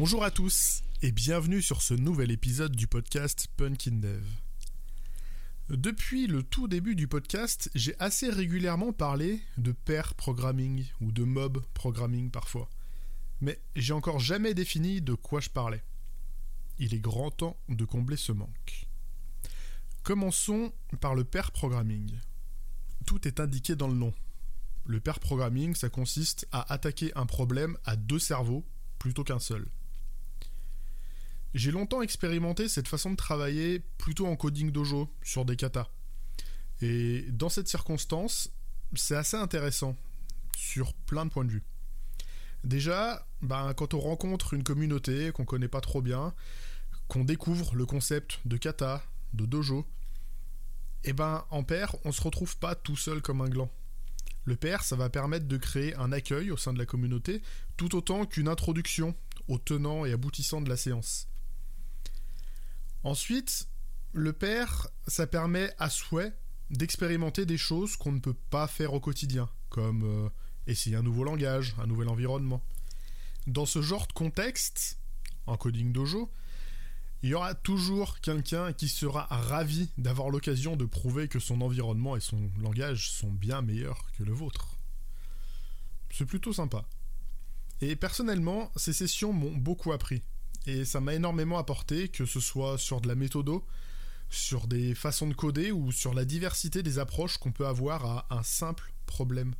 Bonjour à tous et bienvenue sur ce nouvel épisode du podcast Punkin Dev. Depuis le tout début du podcast, j'ai assez régulièrement parlé de pair programming ou de mob programming parfois. Mais j'ai encore jamais défini de quoi je parlais. Il est grand temps de combler ce manque. Commençons par le pair programming. Tout est indiqué dans le nom. Le pair programming, ça consiste à attaquer un problème à deux cerveaux plutôt qu'un seul. J'ai longtemps expérimenté cette façon de travailler plutôt en coding dojo, sur des katas. Et dans cette circonstance, c'est assez intéressant, sur plein de points de vue. Déjà, ben, quand on rencontre une communauté qu'on connaît pas trop bien, qu'on découvre le concept de kata, de dojo, et eh ben en pair, on se retrouve pas tout seul comme un gland. Le pair, ça va permettre de créer un accueil au sein de la communauté, tout autant qu'une introduction aux tenants et aboutissants de la séance. Ensuite, le pair, ça permet à souhait d'expérimenter des choses qu'on ne peut pas faire au quotidien, comme euh, essayer un nouveau langage, un nouvel environnement. Dans ce genre de contexte, en coding dojo, il y aura toujours quelqu'un qui sera ravi d'avoir l'occasion de prouver que son environnement et son langage sont bien meilleurs que le vôtre. C'est plutôt sympa. Et personnellement, ces sessions m'ont beaucoup appris. Et ça m'a énormément apporté, que ce soit sur de la méthodo, sur des façons de coder ou sur la diversité des approches qu'on peut avoir à un simple problème.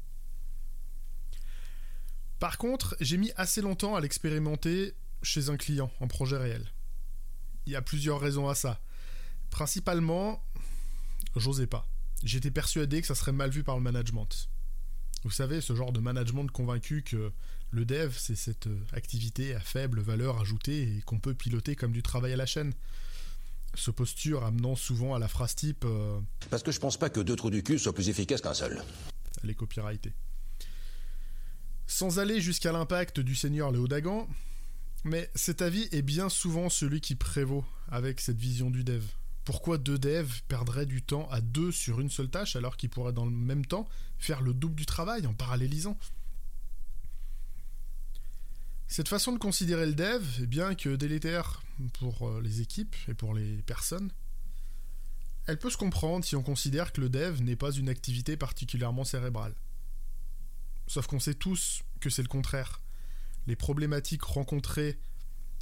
Par contre, j'ai mis assez longtemps à l'expérimenter chez un client en projet réel. Il y a plusieurs raisons à ça. Principalement, j'osais pas. J'étais persuadé que ça serait mal vu par le management. Vous savez, ce genre de management convaincu que le dev, c'est cette euh, activité à faible valeur ajoutée et qu'on peut piloter comme du travail à la chaîne. Ce posture amenant souvent à la phrase type euh, Parce que je pense pas que deux trous du cul soient plus efficaces qu'un seul. Elle est copyrightée. Sans aller jusqu'à l'impact du seigneur Léo Dagan, mais cet avis est bien souvent celui qui prévaut avec cette vision du dev. Pourquoi deux devs perdraient du temps à deux sur une seule tâche alors qu'ils pourraient dans le même temps faire le double du travail en parallélisant? Cette façon de considérer le dev est bien que délétère pour euh, les équipes et pour les personnes. Elle peut se comprendre si on considère que le dev n'est pas une activité particulièrement cérébrale. Sauf qu'on sait tous que c'est le contraire. Les problématiques rencontrées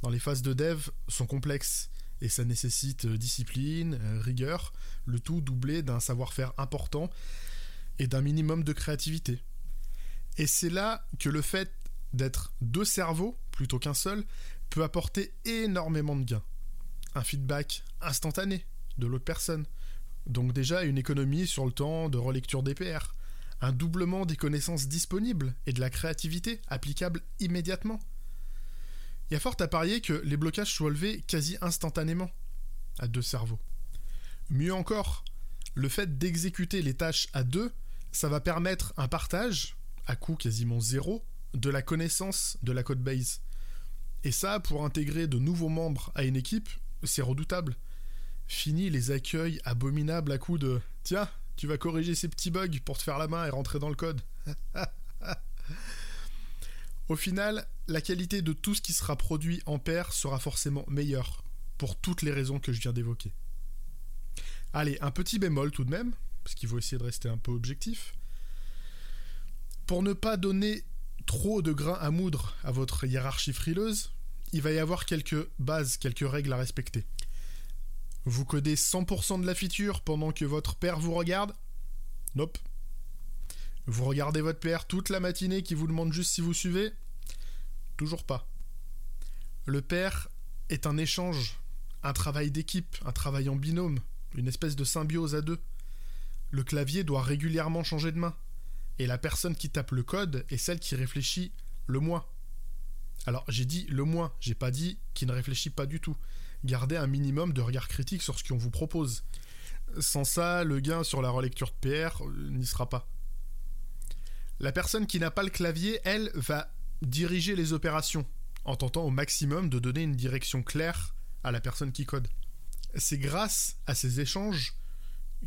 dans les phases de dev sont complexes et ça nécessite euh, discipline, euh, rigueur, le tout doublé d'un savoir-faire important et d'un minimum de créativité. Et c'est là que le fait d'être deux cerveaux plutôt qu'un seul peut apporter énormément de gains. Un feedback instantané de l'autre personne, donc déjà une économie sur le temps de relecture des PR, un doublement des connaissances disponibles et de la créativité applicable immédiatement. Il y a fort à parier que les blocages soient levés quasi instantanément à deux cerveaux. Mieux encore, le fait d'exécuter les tâches à deux, ça va permettre un partage, à coût quasiment zéro, de la connaissance de la code base. Et ça, pour intégrer de nouveaux membres à une équipe, c'est redoutable. Fini les accueils abominables à coup de Tiens, tu vas corriger ces petits bugs pour te faire la main et rentrer dans le code. Au final, la qualité de tout ce qui sera produit en paire sera forcément meilleure, pour toutes les raisons que je viens d'évoquer. Allez, un petit bémol tout de même, parce qu'il faut essayer de rester un peu objectif. Pour ne pas donner trop de grains à moudre à votre hiérarchie frileuse, il va y avoir quelques bases, quelques règles à respecter. Vous codez 100% de la feature pendant que votre père vous regarde? Nope. Vous regardez votre père toute la matinée qui vous demande juste si vous suivez? Toujours pas. Le père est un échange, un travail d'équipe, un travail en binôme, une espèce de symbiose à deux. Le clavier doit régulièrement changer de main, et la personne qui tape le code est celle qui réfléchit le moins. Alors j'ai dit le moins, j'ai pas dit qui ne réfléchit pas du tout. Gardez un minimum de regard critique sur ce qu'on vous propose. Sans ça, le gain sur la relecture de PR euh, n'y sera pas. La personne qui n'a pas le clavier, elle, va diriger les opérations, en tentant au maximum de donner une direction claire à la personne qui code. C'est grâce à ces échanges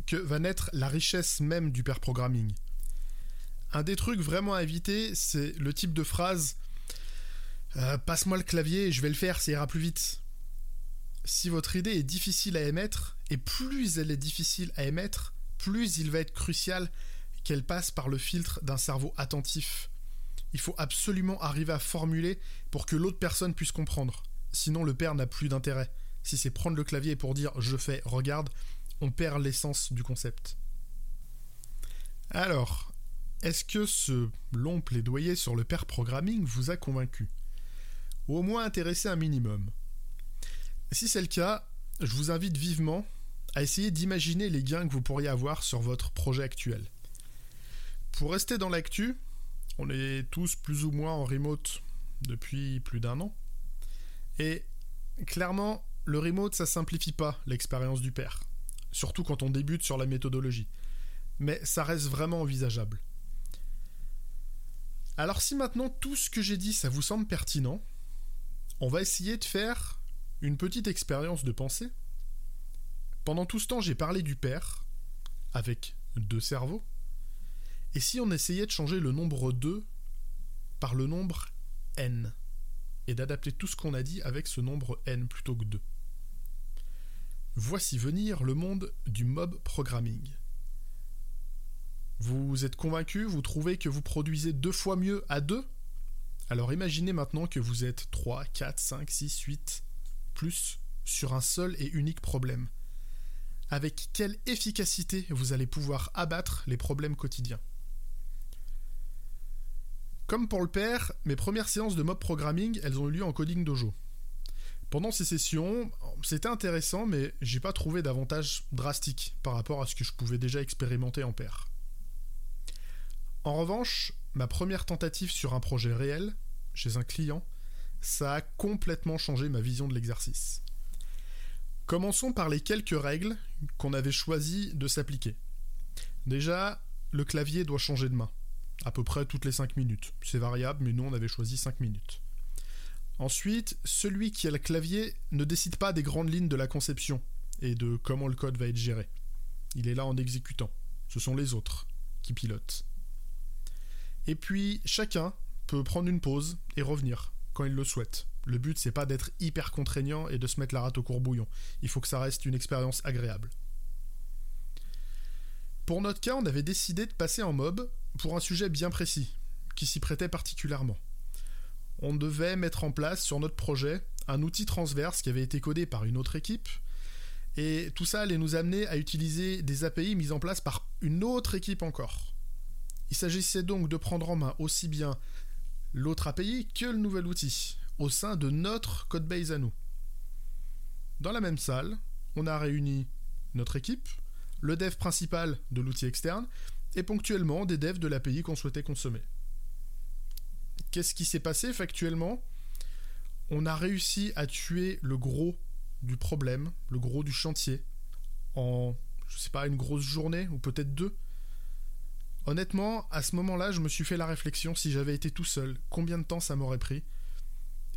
que va naître la richesse même du pair programming. Un des trucs vraiment à éviter, c'est le type de phrase Euh, passe-moi le clavier, je vais le faire, ça ira plus vite. Si votre idée est difficile à émettre, et plus elle est difficile à émettre, plus il va être crucial qu'elle passe par le filtre d'un cerveau attentif. Il faut absolument arriver à formuler pour que l'autre personne puisse comprendre. Sinon, le père n'a plus d'intérêt. Si c'est prendre le clavier pour dire je fais, regarde, on perd l'essence du concept. Alors, est-ce que ce long plaidoyer sur le pair programming vous a convaincu Ou au moins intéressé un minimum Si c'est le cas, je vous invite vivement à essayer d'imaginer les gains que vous pourriez avoir sur votre projet actuel. Pour rester dans l'actu, on est tous plus ou moins en remote depuis plus d'un an. Et clairement, le remote, ça simplifie pas l'expérience du père. Surtout quand on débute sur la méthodologie. Mais ça reste vraiment envisageable. Alors si maintenant tout ce que j'ai dit, ça vous semble pertinent, on va essayer de faire une petite expérience de pensée. Pendant tout ce temps, j'ai parlé du père, avec deux cerveaux. Et si on essayait de changer le nombre 2 par le nombre n et d'adapter tout ce qu'on a dit avec ce nombre n plutôt que 2 Voici venir le monde du mob programming. Vous êtes convaincu, vous trouvez que vous produisez deux fois mieux à deux? Alors imaginez maintenant que vous êtes 3, 4, 5, 6, 8, plus sur un seul et unique problème. Avec quelle efficacité vous allez pouvoir abattre les problèmes quotidiens? Comme pour le père, mes premières séances de mob programming, elles ont eu lieu en coding dojo. Pendant ces sessions, c'était intéressant, mais j'ai pas trouvé d'avantage drastique par rapport à ce que je pouvais déjà expérimenter en pair. En revanche, ma première tentative sur un projet réel, chez un client, ça a complètement changé ma vision de l'exercice. Commençons par les quelques règles qu'on avait choisi de s'appliquer. Déjà, le clavier doit changer de main à peu près toutes les 5 minutes. C'est variable, mais nous on avait choisi 5 minutes. Ensuite, celui qui a le clavier ne décide pas des grandes lignes de la conception et de comment le code va être géré. Il est là en exécutant. Ce sont les autres qui pilotent. Et puis, chacun peut prendre une pause et revenir quand il le souhaite. Le but, c'est pas d'être hyper contraignant et de se mettre la rate au courbouillon. Il faut que ça reste une expérience agréable. Pour notre cas, on avait décidé de passer en mob pour un sujet bien précis, qui s'y prêtait particulièrement. On devait mettre en place sur notre projet un outil transverse qui avait été codé par une autre équipe, et tout ça allait nous amener à utiliser des API mises en place par une autre équipe encore. Il s'agissait donc de prendre en main aussi bien l'autre API que le nouvel outil, au sein de notre codebase à nous. Dans la même salle, on a réuni notre équipe, le dev principal de l'outil externe, et ponctuellement des devs de l'API qu'on souhaitait consommer. Qu'est-ce qui s'est passé factuellement? On a réussi à tuer le gros du problème, le gros du chantier, en, je sais pas, une grosse journée ou peut-être deux. Honnêtement, à ce moment-là, je me suis fait la réflexion si j'avais été tout seul, combien de temps ça m'aurait pris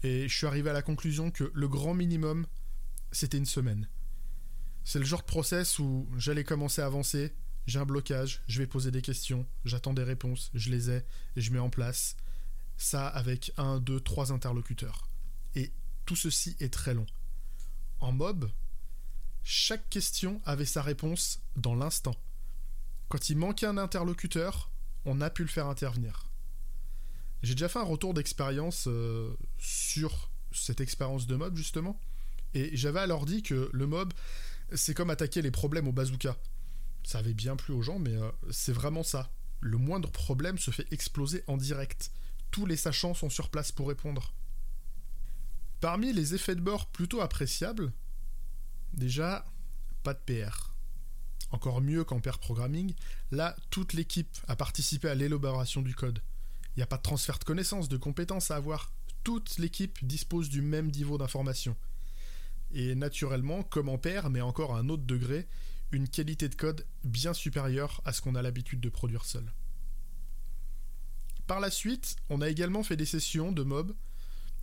Et je suis arrivé à la conclusion que le grand minimum, c'était une semaine. C'est le genre de process où j'allais commencer à avancer, j'ai un blocage, je vais poser des questions, j'attends des réponses, je les ai et je mets en place. Ça avec un, deux, trois interlocuteurs. Et tout ceci est très long. En mob, chaque question avait sa réponse dans l'instant. Quand il manquait un interlocuteur, on a pu le faire intervenir. J'ai déjà fait un retour d'expérience euh, sur cette expérience de mob justement, et j'avais alors dit que le mob, c'est comme attaquer les problèmes au bazooka ça avait bien plu aux gens, mais euh, c'est vraiment ça. Le moindre problème se fait exploser en direct. Tous les sachants sont sur place pour répondre. Parmi les effets de bord plutôt appréciables, déjà, pas de PR. Encore mieux qu'en pair programming, là, toute l'équipe a participé à l'élaboration du code. Il n'y a pas de transfert de connaissances, de compétences à avoir. Toute l'équipe dispose du même niveau d'information. Et naturellement, comme en pair, mais encore à un autre degré, une qualité de code bien supérieure à ce qu'on a l'habitude de produire seul. Par la suite, on a également fait des sessions de mob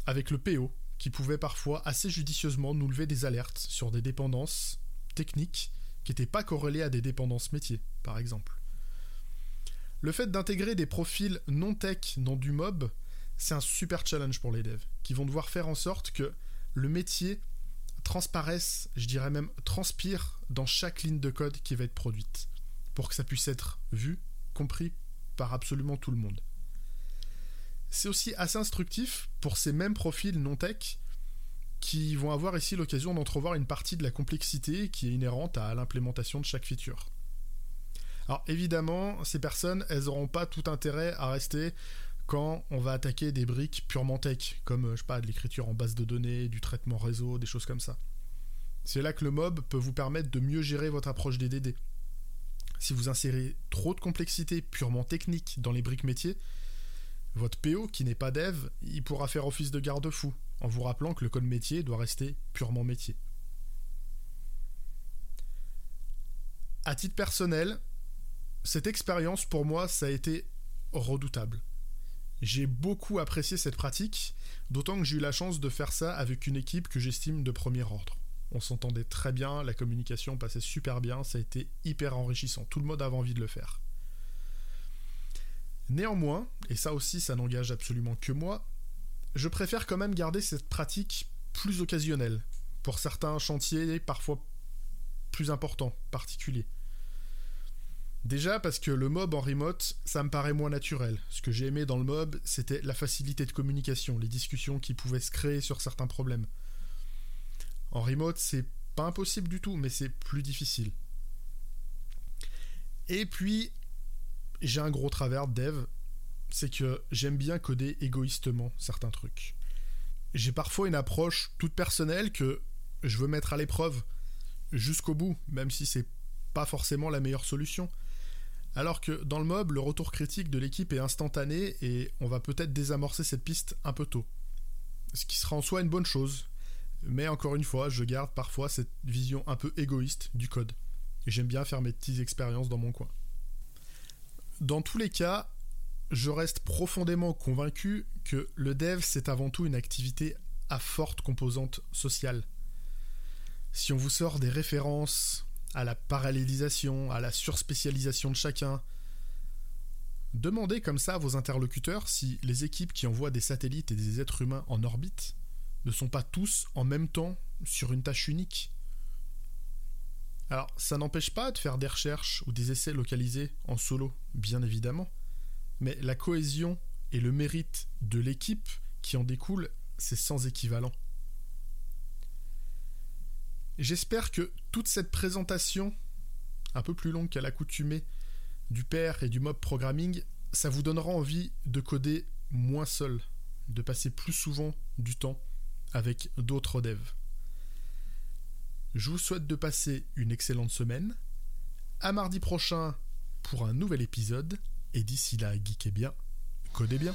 avec le PO, qui pouvait parfois assez judicieusement nous lever des alertes sur des dépendances techniques qui n'étaient pas corrélées à des dépendances métiers, par exemple. Le fait d'intégrer des profils non tech dans du mob, c'est un super challenge pour les devs, qui vont devoir faire en sorte que le métier transparaisse, je dirais même transpire dans chaque ligne de code qui va être produite, pour que ça puisse être vu, compris par absolument tout le monde. C'est aussi assez instructif pour ces mêmes profils non-tech qui vont avoir ici l'occasion d'entrevoir une partie de la complexité qui est inhérente à l'implémentation de chaque feature. Alors évidemment, ces personnes, elles n'auront pas tout intérêt à rester quand on va attaquer des briques purement tech, comme je sais pas, de l'écriture en base de données, du traitement réseau, des choses comme ça. C'est là que le mob peut vous permettre de mieux gérer votre approche des DD. Si vous insérez trop de complexité purement technique dans les briques métiers, votre PO, qui n'est pas dev, il pourra faire office de garde-fou, en vous rappelant que le code métier doit rester purement métier. À titre personnel, cette expérience pour moi, ça a été redoutable. J'ai beaucoup apprécié cette pratique, d'autant que j'ai eu la chance de faire ça avec une équipe que j'estime de premier ordre. On s'entendait très bien, la communication passait super bien, ça a été hyper enrichissant, tout le monde avait envie de le faire. Néanmoins, et ça aussi ça n'engage absolument que moi, je préfère quand même garder cette pratique plus occasionnelle, pour certains chantiers parfois plus importants, particuliers. Déjà parce que le mob en remote, ça me paraît moins naturel. Ce que j'ai aimé dans le mob, c'était la facilité de communication, les discussions qui pouvaient se créer sur certains problèmes. En remote, c'est pas impossible du tout, mais c'est plus difficile. Et puis, j'ai un gros travers de dev, c'est que j'aime bien coder égoïstement certains trucs. J'ai parfois une approche toute personnelle que je veux mettre à l'épreuve jusqu'au bout, même si c'est pas forcément la meilleure solution. Alors que dans le mob, le retour critique de l'équipe est instantané et on va peut-être désamorcer cette piste un peu tôt. Ce qui sera en soi une bonne chose. Mais encore une fois, je garde parfois cette vision un peu égoïste du code. J'aime bien faire mes petites expériences dans mon coin. Dans tous les cas, je reste profondément convaincu que le dev, c'est avant tout une activité à forte composante sociale. Si on vous sort des références à la parallélisation, à la surspécialisation de chacun. Demandez comme ça à vos interlocuteurs si les équipes qui envoient des satellites et des êtres humains en orbite ne sont pas tous en même temps sur une tâche unique. Alors, ça n'empêche pas de faire des recherches ou des essais localisés en solo, bien évidemment, mais la cohésion et le mérite de l'équipe qui en découle, c'est sans équivalent. J'espère que toute cette présentation, un peu plus longue qu'à l'accoutumée, du père et du mob programming, ça vous donnera envie de coder moins seul, de passer plus souvent du temps avec d'autres devs. Je vous souhaite de passer une excellente semaine. À mardi prochain pour un nouvel épisode. Et d'ici là, geekez bien, codez bien.